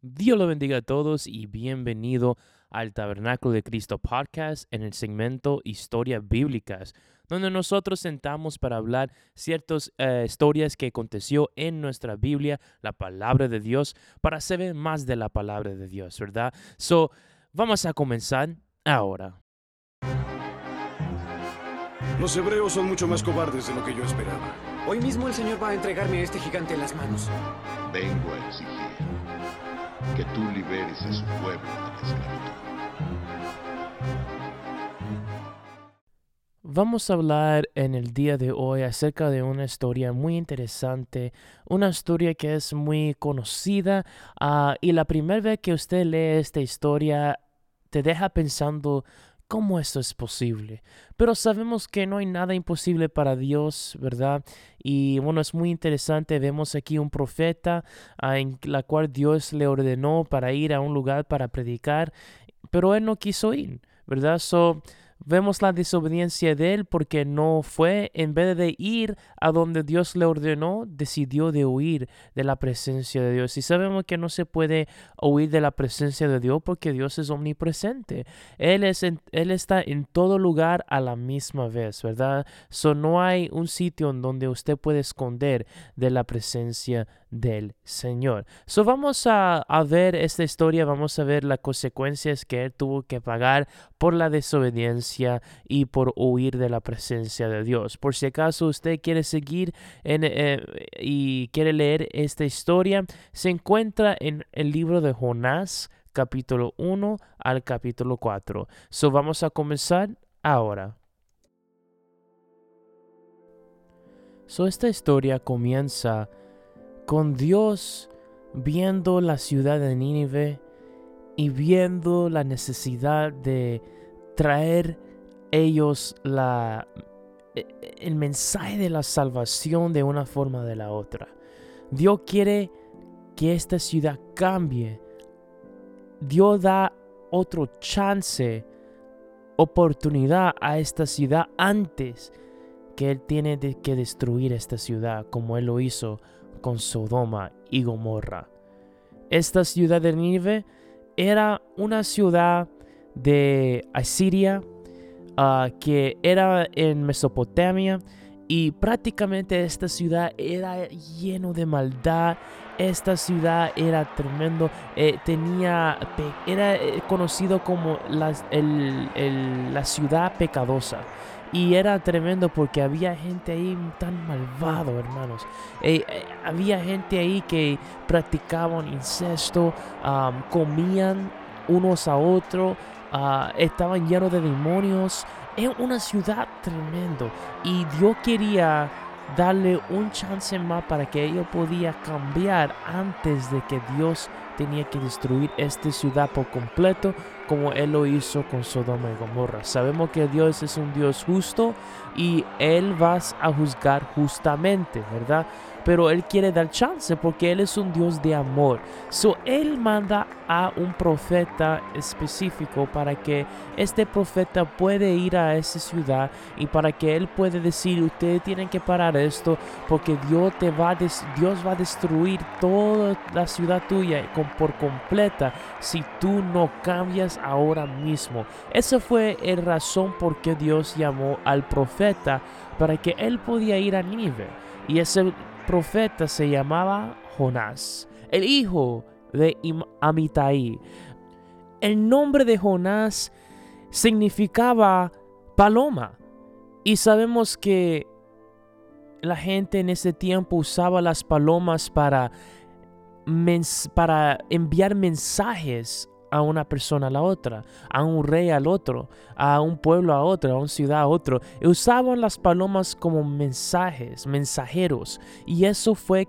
Dios lo bendiga a todos y bienvenido al Tabernáculo de Cristo podcast en el segmento Historias Bíblicas, donde nosotros sentamos para hablar ciertas eh, historias que aconteció en nuestra Biblia, la palabra de Dios, para saber más de la palabra de Dios, ¿verdad? So, vamos a comenzar ahora. Los hebreos son mucho más cobardes de lo que yo esperaba. Hoy mismo el Señor va a entregarme a este gigante en las manos. Vengo a exigir que tú liberes a su pueblo de la. Vamos a hablar en el día de hoy acerca de una historia muy interesante, una historia que es muy conocida ah, y la primera vez que usted lee esta historia te deja pensando cómo esto es posible. Pero sabemos que no hay nada imposible para Dios, ¿verdad? Y bueno, es muy interesante. Vemos aquí un profeta ah, en la cual Dios le ordenó para ir a un lugar para predicar, pero él no quiso ir, ¿verdad? So, Vemos la desobediencia de él porque no fue, en vez de ir a donde Dios le ordenó, decidió de huir de la presencia de Dios. Y sabemos que no se puede huir de la presencia de Dios porque Dios es omnipresente. Él, es él está en todo lugar a la misma vez, ¿verdad? So, no hay un sitio en donde usted puede esconder de la presencia del Señor. So, vamos a, a ver esta historia, vamos a ver las consecuencias que él tuvo que pagar por la desobediencia y por huir de la presencia de Dios. Por si acaso usted quiere seguir en, eh, y quiere leer esta historia, se encuentra en el libro de Jonás, capítulo 1 al capítulo 4. So vamos a comenzar ahora. So esta historia comienza con Dios viendo la ciudad de Nínive y viendo la necesidad de traer ellos e, el mensaje de la salvación de una forma o de la otra. Dios quiere que esta ciudad cambie. Dios da otro chance, oportunidad a esta ciudad antes que Él tiene que destruir esta ciudad como Él lo hizo con Sodoma y Gomorra. Esta ciudad de Nínive era una ciudad de Asiria ah, que era en Mesopotamia y prácticamente esta ciudad era lleno de maldad. Esta ciudad era tremendo, eh, tenía, era eh, conocido como la, la ciudad pecadosa. Y era tremendo porque había gente ahí tan malvado, hermanos. Eh, había gente ahí que practicaban incesto, comían unos a otros, ah, estaban llenos de demonios. Es una ciudad tremendo. Y Dios quería darle un chance más para que ellos podían cambiar antes de que Dios tenía que destruir esta ciudad por completo como Él lo hizo con Sodoma y Gomorra. Sabemos que Dios es un Dios justo y Él va a juzgar justamente, ¿verdad? Pero Él quiere dar chance porque Él es un Dios de amor. So, Él manda a un profeta específico para que este profeta puede ir a esa ciudad y para que Él puede decir, ustedes tienen que parar esto porque Dios, te va, a Dios va a destruir toda la ciudad tuya por completa si tú no cambias ahora mismo. Esa fue la razón por que Dios llamó al profeta para que Él podía ir a Nínive. Y ese profeta se llamaba Jonás, el hijo de Amitai. El nombre de Jonás significaba paloma. Y sabemos que la gente en ese tiempo usaba las palomas para, para enviar mensajes a una persona a la otra, a un rey al otro, a un pueblo a otro, a una ciudad a otro. usaban las palomas como mensajes, mensajeros. Y eso fue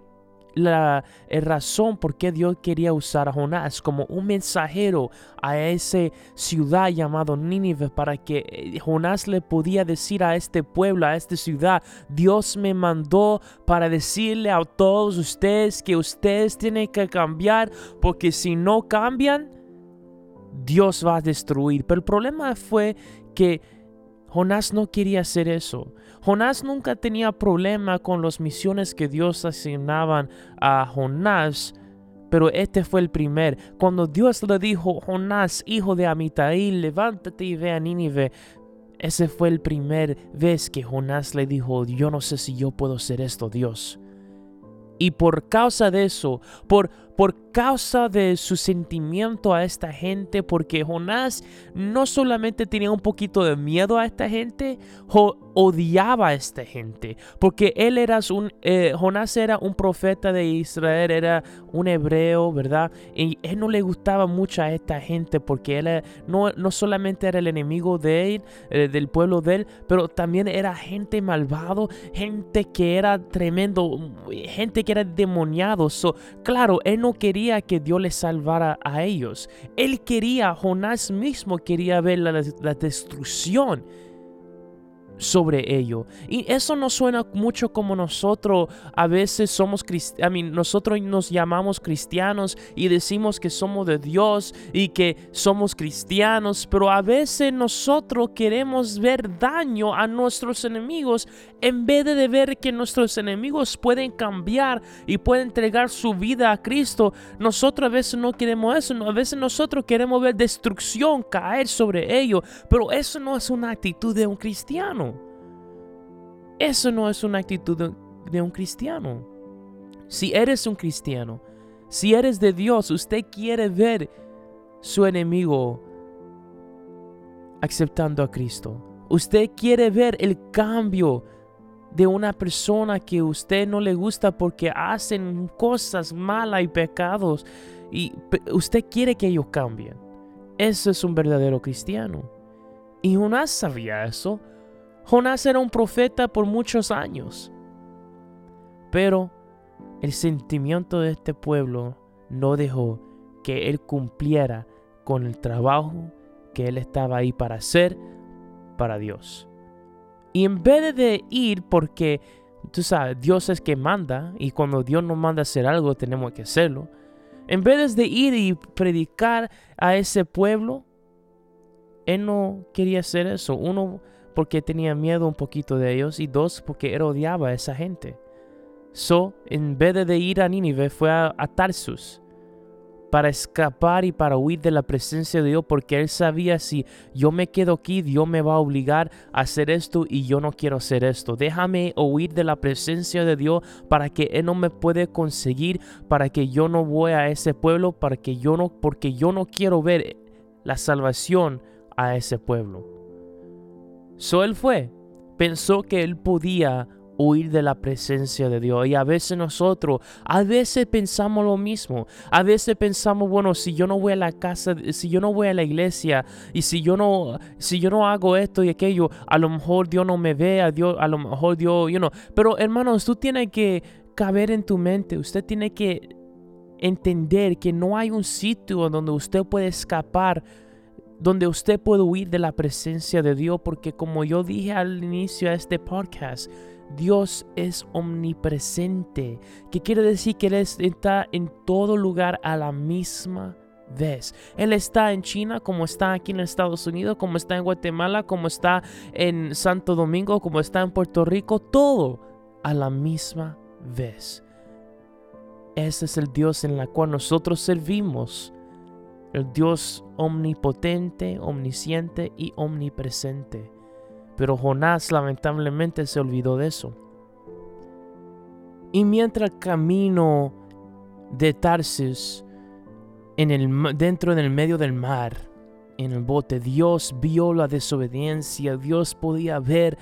la, razón por qué Dios quería usar a Jonás como un mensajero a esa ciudad llamado Nínive para que eh, Jonás le podía decir a este pueblo, a esta ciudad, Dios me mandó para decirle a todos ustedes que ustedes tienen que cambiar porque si no cambian, Dios va a destruir. Pero el problema fue que Jonás no quería hacer eso. Jonás nunca tenía problema con las misiones que Dios asignaban a Jonás, Pero este fue el primer. Cuando Dios le dijo, Jonás, hijo de Amitai, levántate y ve a Nínive. Ese fue el primer vez que Jonás le dijo, yo no sé si yo puedo hacer esto, Dios. Y por causa de eso, por, por causa de su sentimiento a esta gente, porque Jonás no solamente tenía un poquito de miedo a esta gente, odiaba a esta gente, porque él era un, eh, Jonás era un profeta de Israel, era un hebreo, ¿verdad? Y él no le gustaba mucho a esta gente, porque él no, no solamente era el enemigo de eh, del pueblo de él, pero también era gente malvado, gente que era tremendo, gente que era demoniado. So, claro, él no quería que Dios le salvara a ellos. Él quería, Jonás mismo quería ver la destrucción sobre ello. Y eso no suena mucho como nosotros a veces somos cristianos, nosotros nos llamamos cristianos y decimos que somos de Dios y que somos cristianos, pero a veces nosotros queremos ver daño a nuestros enemigos en vez de ver que nuestros enemigos pueden cambiar y pueden entregar su vida a Cristo. Nosotros a veces no queremos eso, a veces nosotros queremos ver destrucción caer sobre ellos, pero eso no es una actitud de un cristiano. Eso no es una actitud de, un cristiano. Si eres un cristiano, si eres de Dios, usted quiere ver su enemigo aceptando a Cristo. Usted quiere ver el cambio de una persona que usted no le gusta porque hacen cosas malas y pecados y usted quiere que ellos cambien. Eso es un verdadero cristiano. Y Jonás sabía eso. Jonás era un profeta por muchos años. Pero el sentimiento de este pueblo no dejó que él cumpliera con el trabajo que él estaba ahí para hacer para Dios. Y en vez de ir porque, tú sabes, Dios es que manda y cuando Dios nos manda hacer algo tenemos que hacerlo. En vez de ir y predicar a ese pueblo, él no quería hacer eso. Uno, porque tenía miedo un poquito de ellos y dos, porque él odiaba a esa gente. So, en vez de ir a Nínive, fue a, Tarsus para escapar y para huir de la presencia de Dios, porque él sabía si yo me quedo aquí, Dios me va a obligar a hacer esto y yo no quiero hacer esto. Déjame huir de la presencia de Dios para que él no me puede conseguir, para que yo no voy a ese pueblo, para que yo no, porque yo no quiero ver la salvación a ese pueblo. So él fue, pensó que él podía huir de la presencia de Dios. Y a veces nosotros, a veces pensamos lo mismo. A veces pensamos, bueno, si yo no voy a la casa, si yo no voy a la iglesia y si yo no, si yo no hago esto y aquello, a lo mejor Dios no me ve, a Dios, a lo mejor Dios, you know. Pero hermanos, tú tienes que caber en tu mente. Usted tiene que entender que no hay un sitio donde usted puede escapar donde usted puede huir de la presencia de Dios, porque como yo dije al inicio de este podcast, Dios es omnipresente, que quiere decir que Él está en todo lugar a la misma vez. Él está en China, como está aquí en Estados Unidos, como está en Guatemala, como está en Santo Domingo, como está en Puerto Rico, todo a la misma vez. Ese es el Dios en la cual nosotros servimos el Dios omnipotente, omnisciente y omnipresente. Pero Jonás lamentablemente se olvidó de eso. Y mientras camino de Tarsis, en el, dentro del medio del mar, en el bote, Dios vio la desobediencia, Dios podía ver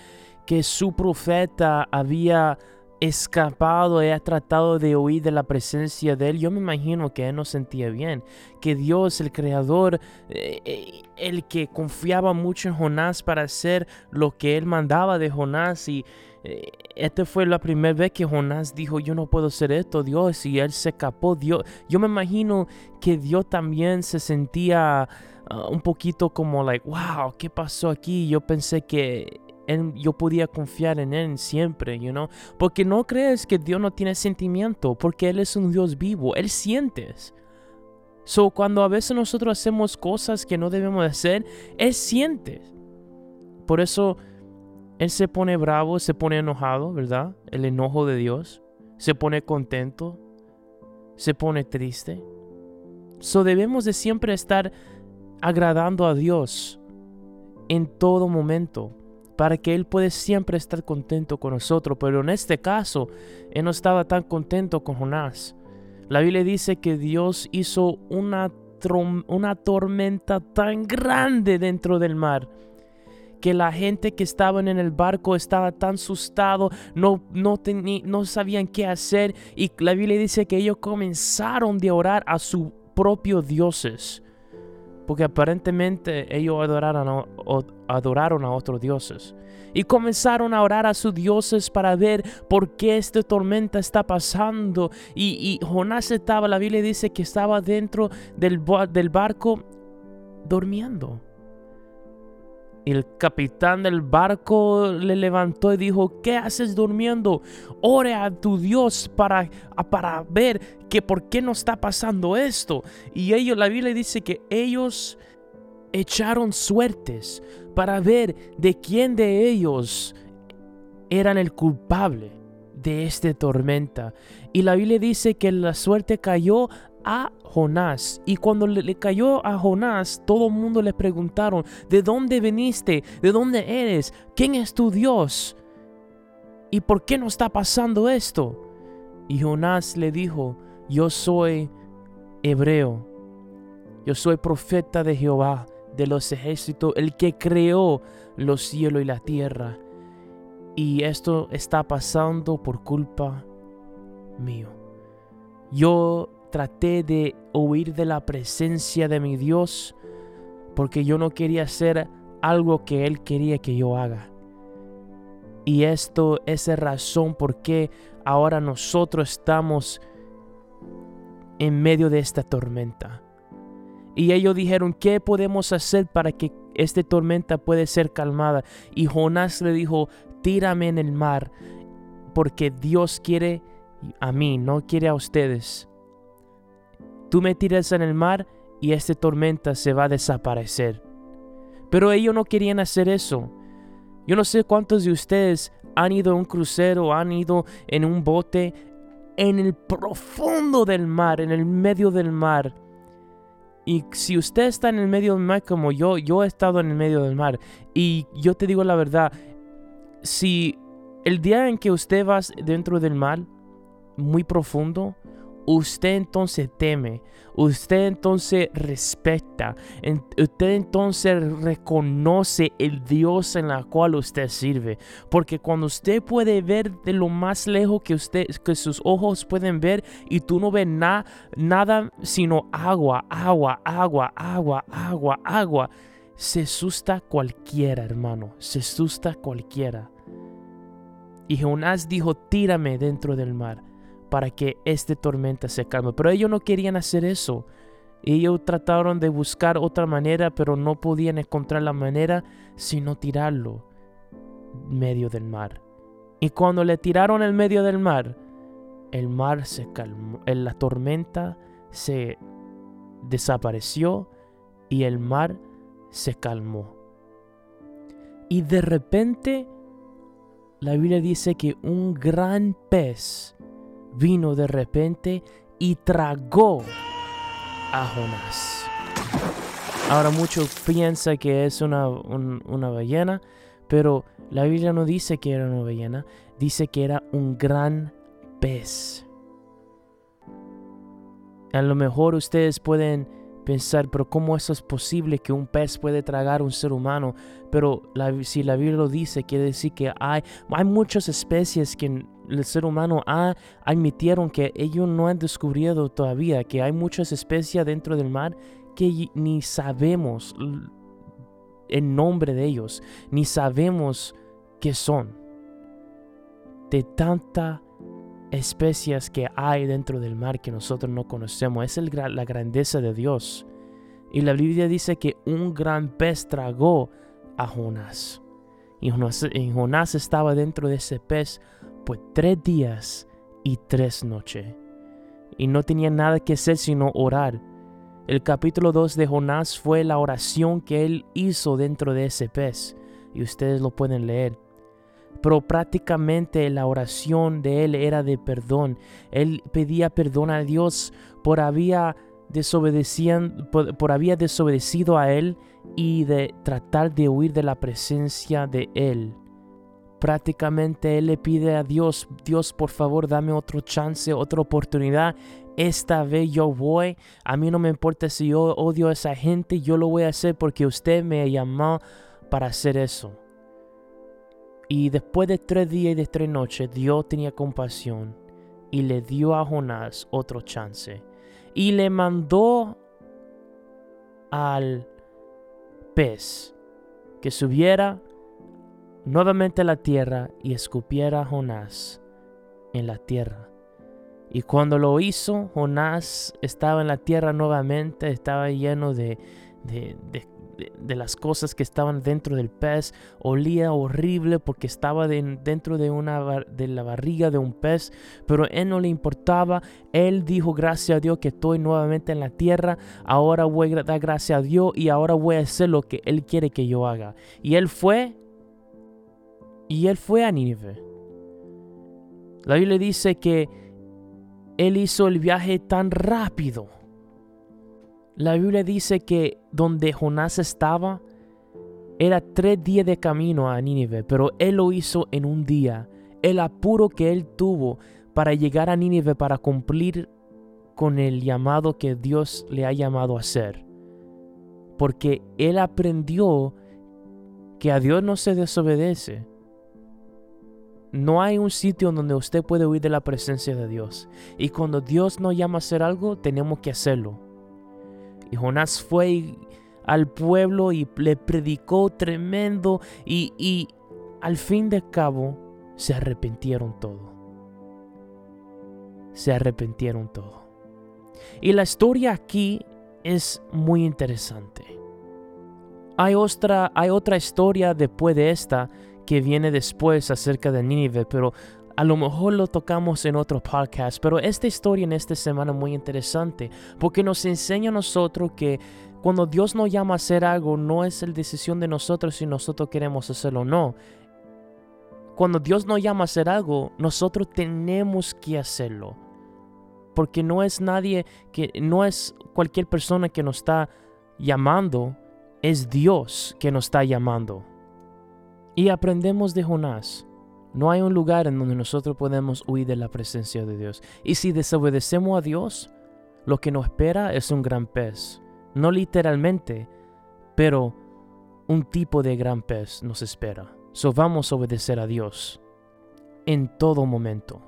que su profeta había escapado ha tratado de huir de la presencia de Él, yo me imagino que Él no sentía bien. Que Dios, el Creador, eh, eh, el que confiaba mucho en Jonás para hacer lo que Él mandaba de Jonás y eh, esta fue la primera vez que Jonás dijo, yo no puedo hacer esto, Dios, y él se escapó. Dios, yo me imagino que Dios también se sentía ah, un poquito como, like, wow, ¿qué pasó aquí? Yo pensé que yo podía confiar en Él siempre, you know? Porque no crees que Dios no tiene sentimiento, porque Él es un Dios vivo, Él siente. So, cuando a veces nosotros hacemos cosas que no debemos hacer, Él siente. Por eso Él se pone bravo, se pone enojado, ¿verdad? El enojo de Dios. Se pone contento. se pone triste. So debemos de siempre estar agradando a Dios en todo momento para que Él pueda siempre estar contento con nosotros. Pero en este caso, Él no estaba tan contento con Jonás. La Biblia dice que Dios hizo una, una tormenta tan grande dentro del mar que la gente que estaba en el barco estaba tan asustado, no, no, no sabían qué hacer y la Biblia dice que ellos comenzaron a orar a sus propios dioses porque aparentemente ellos adoraron a, otros dioses. Y comenzaron a orar a sus dioses para ver por qué esta tormenta está pasando. Y, y Jonás estaba, la Biblia dice que estaba dentro del, del barco durmiendo el capitán del barco le levantó y dijo, ¿qué haces durmiendo? Ore a tu Dios para, para ver que por qué no está pasando esto. Y ellos, la Biblia dice que ellos echaron suertes para ver de quién de ellos eran el culpable de esta tormenta. Y la Biblia dice que la suerte cayó a Jonás. Y cuando le, cayó a Jonás, todo el mundo le preguntaron, ¿de dónde viniste? ¿De dónde eres? ¿Quién es tu Dios? ¿Y por qué no está pasando esto? Y Jonás le dijo, yo soy hebreo, yo soy profeta de Jehová, de los ejércitos, el que creó los cielos y la tierra. Y esto está pasando por culpa mío. Yo traté de huir de la presencia de mi Dios porque yo no quería hacer algo que Él quería que yo haga. Y esto es la razón por qué ahora nosotros estamos en medio de esta tormenta. Y ellos dijeron, ¿qué podemos hacer para que esta tormenta pueda ser calmada? Y Jonás le dijo, tírame en el mar, porque Dios quiere a mí, no quiere a ustedes. Tú me tiras en el mar y esta tormenta se va a desaparecer. Pero ellos no querían hacer eso. Yo no sé cuántos de ustedes han ido a un crucero, han ido en un bote en el profundo del mar, en el medio del mar. Y si usted está en el medio del mar como yo, yo he estado en el medio del mar. Y yo te digo la verdad, si el día en que usted va dentro del mar, muy profundo, usted entonces teme, usted entonces respeta, usted entonces reconoce el Dios en la cual usted sirve. Porque cuando usted puede ver de lo más lejos que usted, que sus ojos pueden ver y tú no ves nada, nada sino agua, agua, agua, agua, agua, agua, se asusta cualquiera, hermano, se asusta cualquiera. Y Jonás dijo, tírame dentro del mar para que esta tormenta se calme. Pero ellos no querían hacer eso. Ellos trataron de buscar otra manera, pero no podían encontrar la manera sino tirarlo en medio del mar. Y cuando le tiraron en medio del mar, el mar se calmó, la tormenta se desapareció y el mar se calmó. Y de repente la Biblia dice que un gran pez vino de repente y tragó a Jonás. Ahora muchos piensan que es una, una ballena, pero la Biblia no dice que era una ballena, dice que era un gran pez. A lo mejor ustedes pueden pensar, pero ¿cómo eso es posible que un pez puede tragar a un ser humano? Pero si la Biblia lo dice, quiere decir que hay, hay muchas especies que el ser humano ha admitieron que ellos no han descubierto todavía, que hay muchas especies dentro del mar que ni sabemos el nombre de ellos, ni sabemos qué son. De tanta especies que hay dentro del mar que nosotros no conocemos. Es la grandeza de Dios. Y la Biblia dice que un gran pez tragó a Jonás. Y Jonás, estaba dentro de ese pez por tres días y tres noches. Y no tenía nada que hacer sino orar. El capítulo 2 de Jonás fue la oración que él hizo dentro de ese pez. Y ustedes lo pueden leer. pero prácticamente la oración de él era de perdón. Él pedía perdón a Dios por había por había desobedecido a él y de tratar de huir de la presencia de él. Prácticamente él le pide a Dios, Dios por favor dame otro chance, otra oportunidad. Esta vez yo voy, a mí no me importa si yo odio a esa gente, yo lo voy a hacer porque usted me llamó para hacer eso. Y después de tres días y de tres noches, Dios tenía compasión y le dio a Jonás otro chance. Y le mandó al pez que subiera nuevamente la tierra y escupiera Jonás en la tierra. Y cuando lo hizo, Jonás estaba en la tierra nuevamente, estaba lleno de, de, de, de las cosas que estaban dentro del pez, olía horrible porque estaba dentro de, una, de la barriga de un pez, pero él no le importaba, él dijo gracias a Dios que estoy nuevamente en la tierra, ahora voy a dar gracias a Dios y ahora voy a hacer lo que él quiere que yo haga. Y él fue, y él fue a Nínive. La Biblia dice que él hizo el viaje tan rápido la Biblia dice que donde Jonás estaba era tres días de camino a Nínive, pero él lo hizo en un día. El apuro que él tuvo para llegar a Nínive para cumplir con el llamado que Dios le ha llamado a hacer. Porque él aprendió que a Dios no se desobedece. No hay un sitio donde usted puede huir de la presencia de Dios. Y cuando Dios nos llama a hacer algo, tenemos que hacerlo. Y Jonás fue al pueblo y le predicó tremendo y, al fin de cabo se arrepintieron todo. Se arrepintieron todo. Y la historia aquí es muy interesante. Hay otra, hay otra historia después de esta que viene después acerca de Nínive, pero a lo mejor lo tocamos en otro podcast, pero esta historia en esta semana es muy interesante porque nos enseña a nosotros que cuando Dios nos llama a hacer algo, no es la decisión de nosotros si nosotros queremos hacerlo o no. Cuando Dios nos llama a hacer algo, nosotros tenemos que hacerlo. Porque no es nadie que, no es cualquier persona que nos está llamando, es Dios que nos está llamando. Y aprendemos de Jonás. No hay un lugar en donde nosotros podemos huir de la presencia de Dios. Y si desobedecemos a Dios, lo que nos espera es un gran pez. No literalmente, pero un tipo de gran pez nos espera. So vamos a obedecer a Dios en todo momento.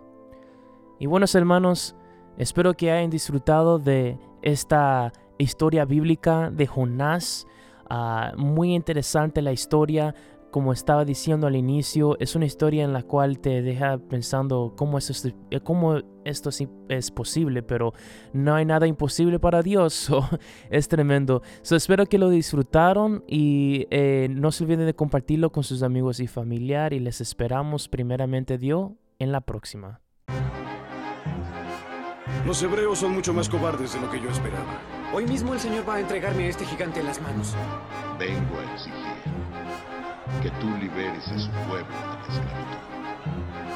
Y buenos hermanos, espero que hayan disfrutado de esta historia bíblica de Jonás. Ah, muy interesante la historia como estaba diciendo al inicio, es una historia en la cual te deja pensando cómo, esto, eh, cómo esto es posible, pero no hay nada imposible para Dios. es tremendo. So, espero que lo disfrutaron y eh, no se olviden de compartirlo con sus amigos y familiar y les esperamos primeramente Dios en la próxima. Los hebreos son mucho más cobardes de lo que yo esperaba. Hoy mismo el Señor va a entregarme a este gigante en las manos. Vengo a exigir que tú liberes a su pueblo de la esclavitud.